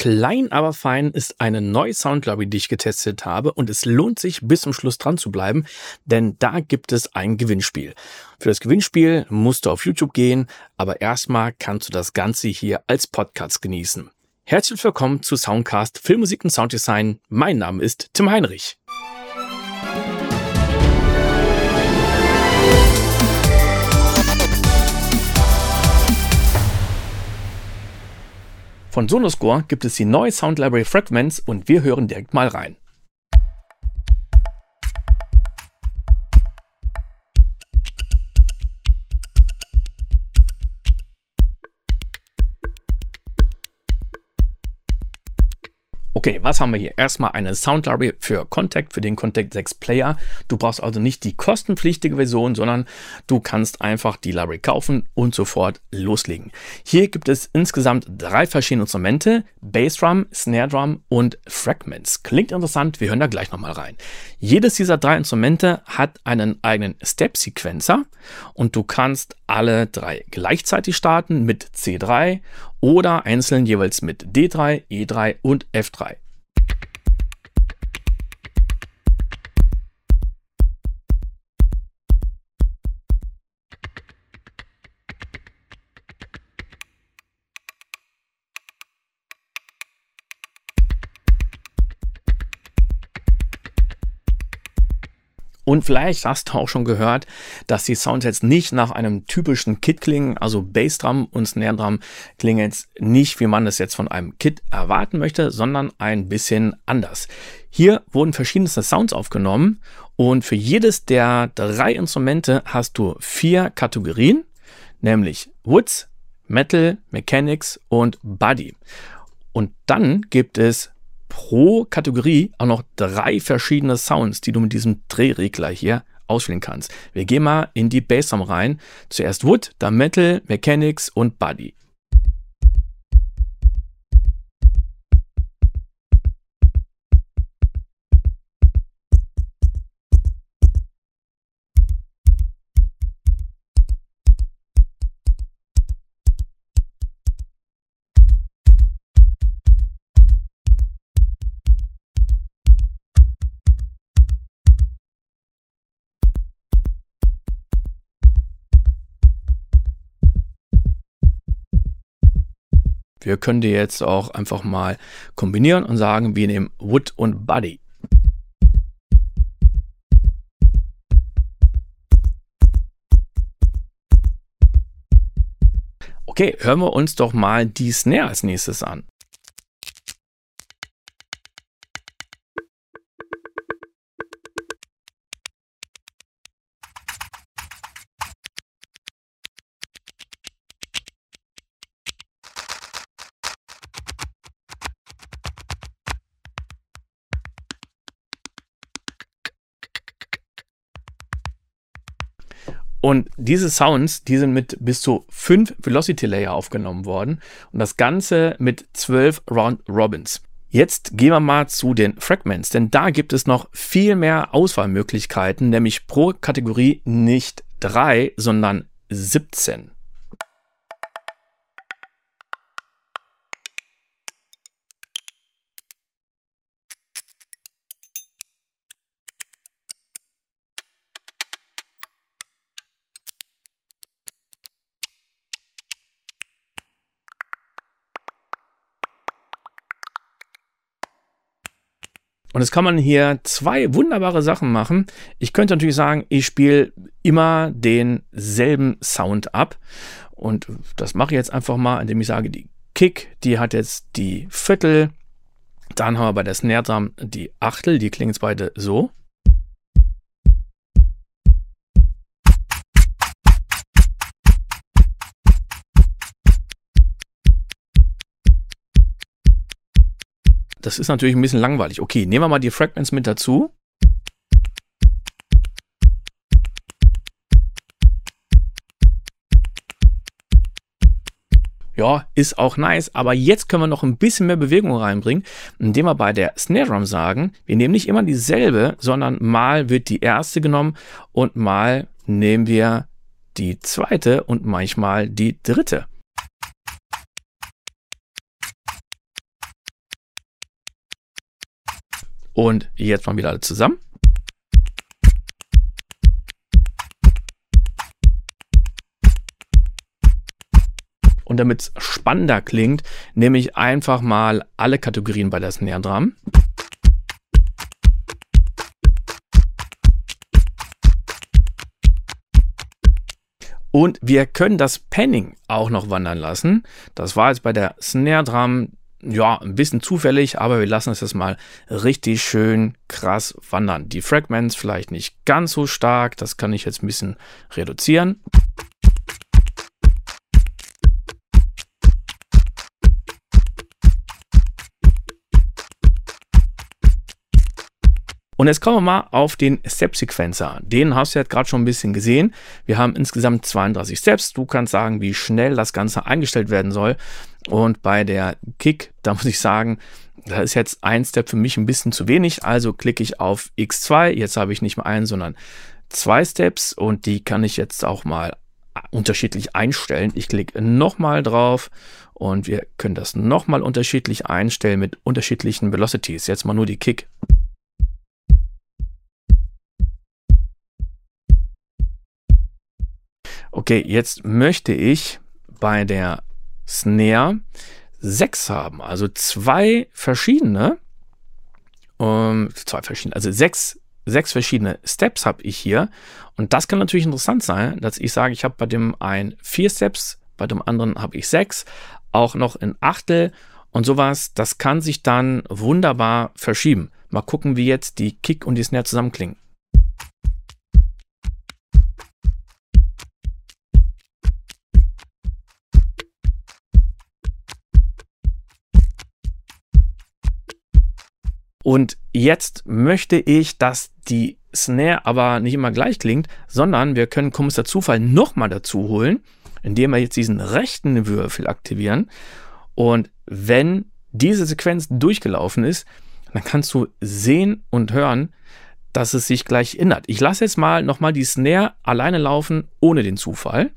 Klein aber fein ist eine neue Soundlibrary, die ich getestet habe und es lohnt sich bis zum Schluss dran zu bleiben, denn da gibt es ein Gewinnspiel. Für das Gewinnspiel musst du auf YouTube gehen, aber erstmal kannst du das Ganze hier als Podcast genießen. Herzlich willkommen zu Soundcast Filmmusik und Sounddesign. Mein Name ist Tim Heinrich. Von Sonoscore gibt es die neue Sound Library Fragments und wir hören direkt mal rein. Okay, was haben wir hier? Erstmal eine Sound Library für Contact, für den Contact 6 Player. Du brauchst also nicht die kostenpflichtige Version, sondern du kannst einfach die Library kaufen und sofort loslegen. Hier gibt es insgesamt drei verschiedene Instrumente, Bassdrum, Snare Drum und Fragments. Klingt interessant, wir hören da gleich nochmal rein. Jedes dieser drei Instrumente hat einen eigenen Step-Sequencer und du kannst alle drei gleichzeitig starten mit C3 oder einzeln jeweils mit D3, E3 und F3. Und vielleicht hast du auch schon gehört, dass die Sounds jetzt nicht nach einem typischen Kit klingen, also Bassdrum und Snare Drum klingen jetzt nicht, wie man es jetzt von einem Kit erwarten möchte, sondern ein bisschen anders. Hier wurden verschiedenste Sounds aufgenommen und für jedes der drei Instrumente hast du vier Kategorien, nämlich Woods, Metal, Mechanics und Body. Und dann gibt es pro Kategorie auch noch drei verschiedene Sounds, die du mit diesem Drehregler hier auswählen kannst. Wir gehen mal in die Bassdrum rein. Zuerst Wood, dann Metal, Mechanics und Body. Wir können die jetzt auch einfach mal kombinieren und sagen, wir nehmen Wood und Buddy. Okay, hören wir uns doch mal die Snare als nächstes an. Und diese Sounds, die sind mit bis zu fünf Velocity Layer aufgenommen worden und das Ganze mit zwölf Round Robins. Jetzt gehen wir mal zu den Fragments, denn da gibt es noch viel mehr Auswahlmöglichkeiten, nämlich pro Kategorie nicht drei, sondern 17. Und jetzt kann man hier zwei wunderbare Sachen machen. Ich könnte natürlich sagen, ich spiele immer denselben Sound ab. Und das mache ich jetzt einfach mal, indem ich sage, die Kick, die hat jetzt die Viertel. Dann haben wir bei der Snare Drum die Achtel, die klingen jetzt beide so. Das ist natürlich ein bisschen langweilig. Okay, nehmen wir mal die Fragments mit dazu. Ja, ist auch nice, aber jetzt können wir noch ein bisschen mehr Bewegung reinbringen, indem wir bei der Snare Drum sagen, wir nehmen nicht immer dieselbe, sondern mal wird die erste genommen und mal nehmen wir die zweite und manchmal die dritte. Und jetzt mal wieder alle zusammen. Und damit es spannender klingt, nehme ich einfach mal alle Kategorien bei der Snare Drum. Und wir können das Panning auch noch wandern lassen. Das war jetzt bei der Snare Drum ja, ein bisschen zufällig, aber wir lassen es jetzt mal richtig schön krass wandern. Die Fragments vielleicht nicht ganz so stark, das kann ich jetzt ein bisschen reduzieren. Und jetzt kommen wir mal auf den Step-Sequencer. Den hast du ja gerade schon ein bisschen gesehen. Wir haben insgesamt 32 Steps. Du kannst sagen, wie schnell das Ganze eingestellt werden soll. Und bei der Kick, da muss ich sagen, da ist jetzt ein Step für mich ein bisschen zu wenig. Also klicke ich auf X2. Jetzt habe ich nicht mehr einen, sondern zwei Steps. Und die kann ich jetzt auch mal unterschiedlich einstellen. Ich klicke nochmal drauf und wir können das nochmal unterschiedlich einstellen mit unterschiedlichen Velocities. Jetzt mal nur die Kick. Okay, jetzt möchte ich bei der Snare sechs haben, also zwei verschiedene, ähm, zwei verschiedene, also sechs, sechs verschiedene Steps habe ich hier. Und das kann natürlich interessant sein, dass ich sage, ich habe bei dem einen vier Steps, bei dem anderen habe ich sechs, auch noch in Achtel und sowas. Das kann sich dann wunderbar verschieben. Mal gucken, wie jetzt die Kick und die Snare zusammenklingen. Und jetzt möchte ich, dass die Snare aber nicht immer gleich klingt, sondern wir können Kommissar Zufall nochmal dazu holen, indem wir jetzt diesen rechten Würfel aktivieren. Und wenn diese Sequenz durchgelaufen ist, dann kannst du sehen und hören, dass es sich gleich ändert. Ich lasse jetzt mal nochmal die Snare alleine laufen, ohne den Zufall.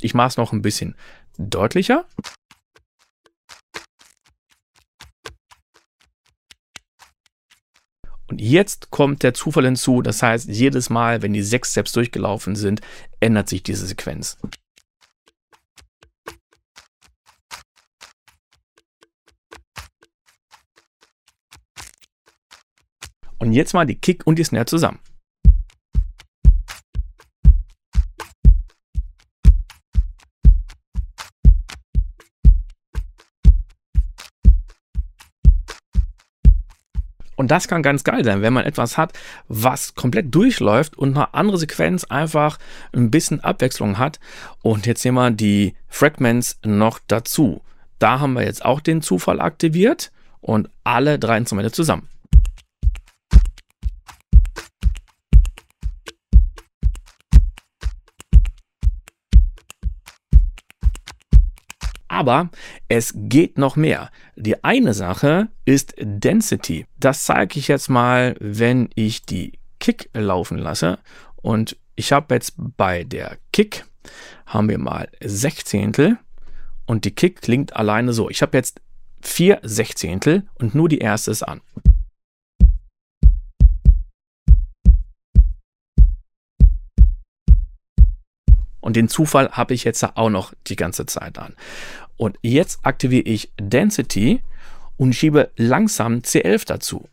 Ich mache es noch ein bisschen deutlicher. Und jetzt kommt der Zufall hinzu. Das heißt, jedes Mal, wenn die sechs Steps durchgelaufen sind, ändert sich diese Sequenz. Und jetzt mal die Kick und die Snare zusammen. Und das kann ganz geil sein, wenn man etwas hat, was komplett durchläuft und eine andere Sequenz einfach ein bisschen Abwechslung hat. Und jetzt nehmen wir die Fragments noch dazu. Da haben wir jetzt auch den Zufall aktiviert und alle drei Instrumente zusammen. Aber es geht noch mehr. Die eine Sache ist Density. Das zeige ich jetzt mal, wenn ich die Kick laufen lasse. Und ich habe jetzt bei der Kick, haben wir mal Sechzehntel. Und die Kick klingt alleine so. Ich habe jetzt vier Sechzehntel und nur die erste ist an. Und den Zufall habe ich jetzt auch noch die ganze Zeit an. Und jetzt aktiviere ich Density und schiebe langsam C11 dazu.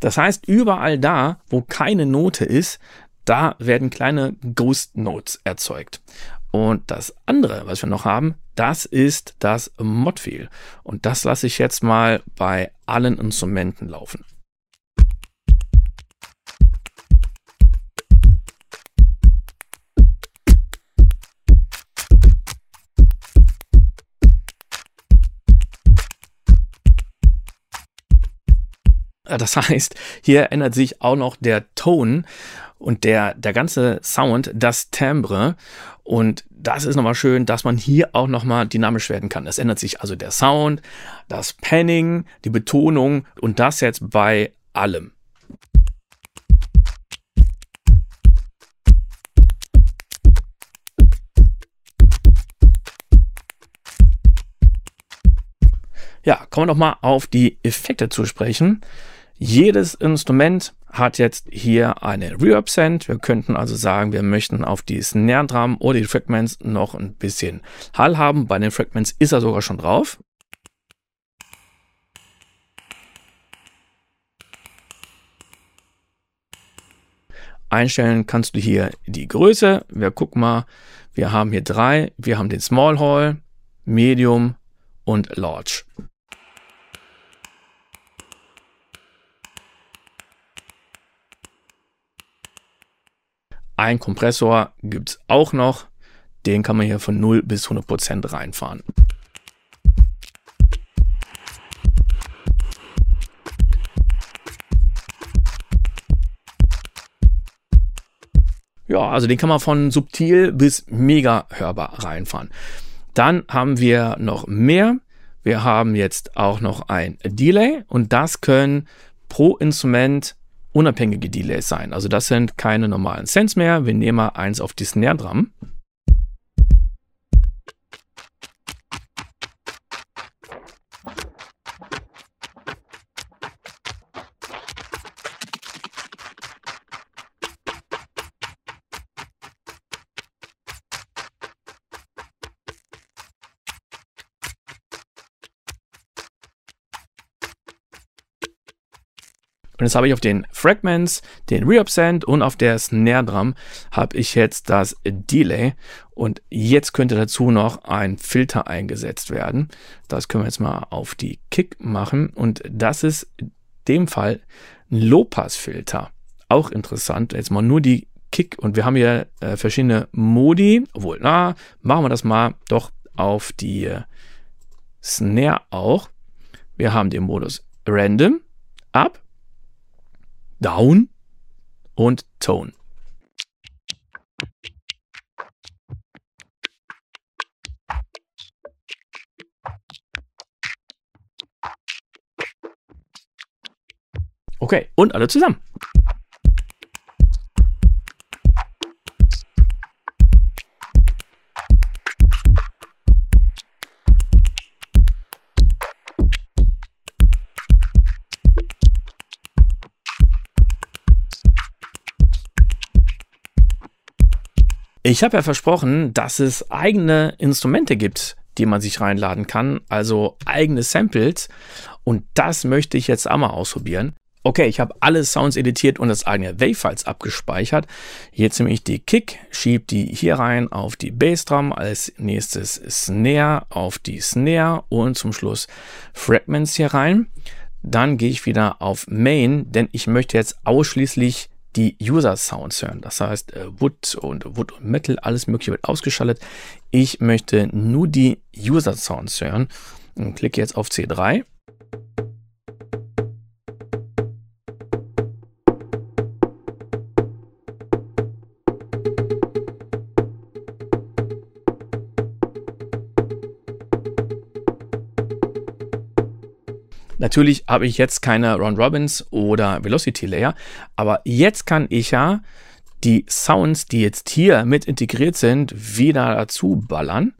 Das heißt, überall da, wo keine Note ist, da werden kleine Ghost Notes erzeugt. Und das andere, was wir noch haben, das ist das Modfield. Und das lasse ich jetzt mal bei allen Instrumenten laufen. Das heißt, hier ändert sich auch noch der Ton und der, der ganze Sound, das Timbre und das ist nochmal schön, dass man hier auch nochmal dynamisch werden kann. Es ändert sich also der Sound, das Panning, die Betonung und das jetzt bei allem. Ja, kommen wir doch mal auf die Effekte zu sprechen. Jedes Instrument hat jetzt hier eine Reverb Send. Wir könnten also sagen, wir möchten auf die Snare Drum oder die Fragments noch ein bisschen Hall haben. Bei den Fragments ist er sogar schon drauf. Einstellen kannst du hier die Größe. Wir gucken mal, wir haben hier drei. Wir haben den Small Hall, Medium und Large. Ein Kompressor gibt es auch noch. Den kann man hier von 0 bis 100% reinfahren. Ja, also den kann man von subtil bis mega hörbar reinfahren. Dann haben wir noch mehr. Wir haben jetzt auch noch ein Delay und das können pro Instrument unabhängige Delays sein. Also das sind keine normalen Sense mehr. Wir nehmen mal eins auf die Snare Drum. Und jetzt habe ich auf den Fragments den Reabsent und auf der Snare Drum habe ich jetzt das Delay. Und jetzt könnte dazu noch ein Filter eingesetzt werden. Das können wir jetzt mal auf die Kick machen. Und das ist in dem Fall ein Low-Pass-Filter. Auch interessant. Jetzt mal nur die Kick. Und wir haben hier äh, verschiedene Modi. Obwohl, na, machen wir das mal doch auf die äh, Snare auch. Wir haben den Modus Random, Up, Down und Tone. Okay, und alle zusammen. Ich habe ja versprochen, dass es eigene Instrumente gibt, die man sich reinladen kann, also eigene Samples. Und das möchte ich jetzt auch mal ausprobieren. Okay, ich habe alle Sounds editiert und das eigene Wavefiles abgespeichert. Jetzt nehme ich die Kick, schiebe die hier rein auf die Bassdrum, als nächstes Snare auf die Snare und zum Schluss Fragments hier rein. Dann gehe ich wieder auf Main, denn ich möchte jetzt ausschließlich die User Sounds hören. Das heißt, äh, Wood und Wood und Metal, alles Mögliche wird ausgeschaltet. Ich möchte nur die User Sounds hören und klicke jetzt auf C3. Natürlich habe ich jetzt keine Round Robins oder Velocity Layer, aber jetzt kann ich ja die Sounds, die jetzt hier mit integriert sind, wieder dazu ballern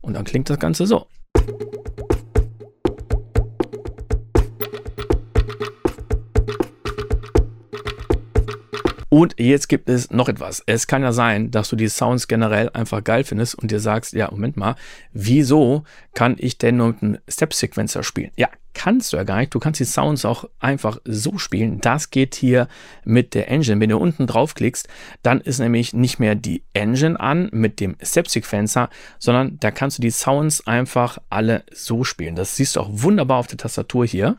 und dann klingt das Ganze so. Und jetzt gibt es noch etwas. Es kann ja sein, dass du die Sounds generell einfach geil findest und dir sagst, ja, Moment mal, wieso kann ich denn nur einen Step-Sequencer spielen? Ja, kannst du ja gar nicht. Du kannst die Sounds auch einfach so spielen. Das geht hier mit der Engine. Wenn du unten draufklickst, dann ist nämlich nicht mehr die Engine an mit dem Step-Sequencer, sondern da kannst du die Sounds einfach alle so spielen. Das siehst du auch wunderbar auf der Tastatur hier.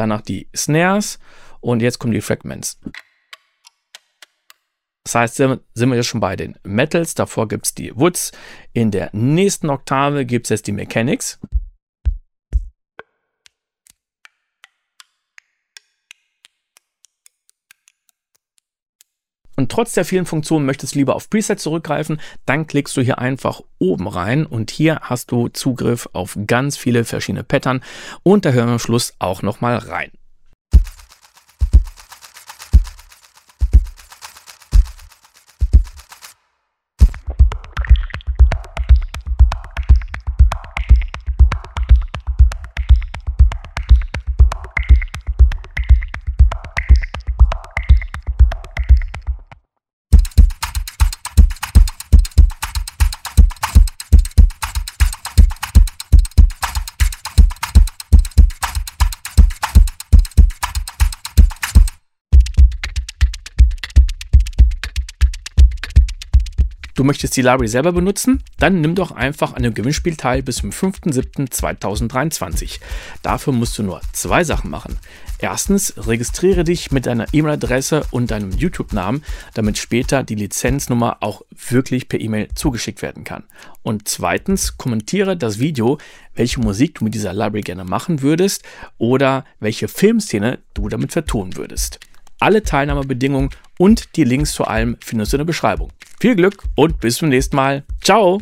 Danach die Snares und jetzt kommen die Fragments. Das heißt, sind wir jetzt schon bei den Metals. Davor gibt es die Woods. In der nächsten Oktave gibt es jetzt die Mechanics. Und trotz der vielen Funktionen möchtest du lieber auf Presets zurückgreifen, dann klickst du hier einfach oben rein und hier hast du Zugriff auf ganz viele verschiedene Pattern und da hören wir am Schluss auch nochmal rein. Du möchtest die Library selber benutzen? Dann nimm doch einfach an dem Gewinnspiel teil bis zum 5.7.2023. Dafür musst du nur zwei Sachen machen. Erstens, registriere dich mit deiner E-Mail-Adresse und deinem YouTube-Namen, damit später die Lizenznummer auch wirklich per E-Mail zugeschickt werden kann. Und zweitens, kommentiere das Video, welche Musik du mit dieser Library gerne machen würdest oder welche Filmszene du damit vertonen würdest. Alle Teilnahmebedingungen und die Links zu allem findest du in der Beschreibung. Viel Glück und bis zum nächsten Mal. Ciao!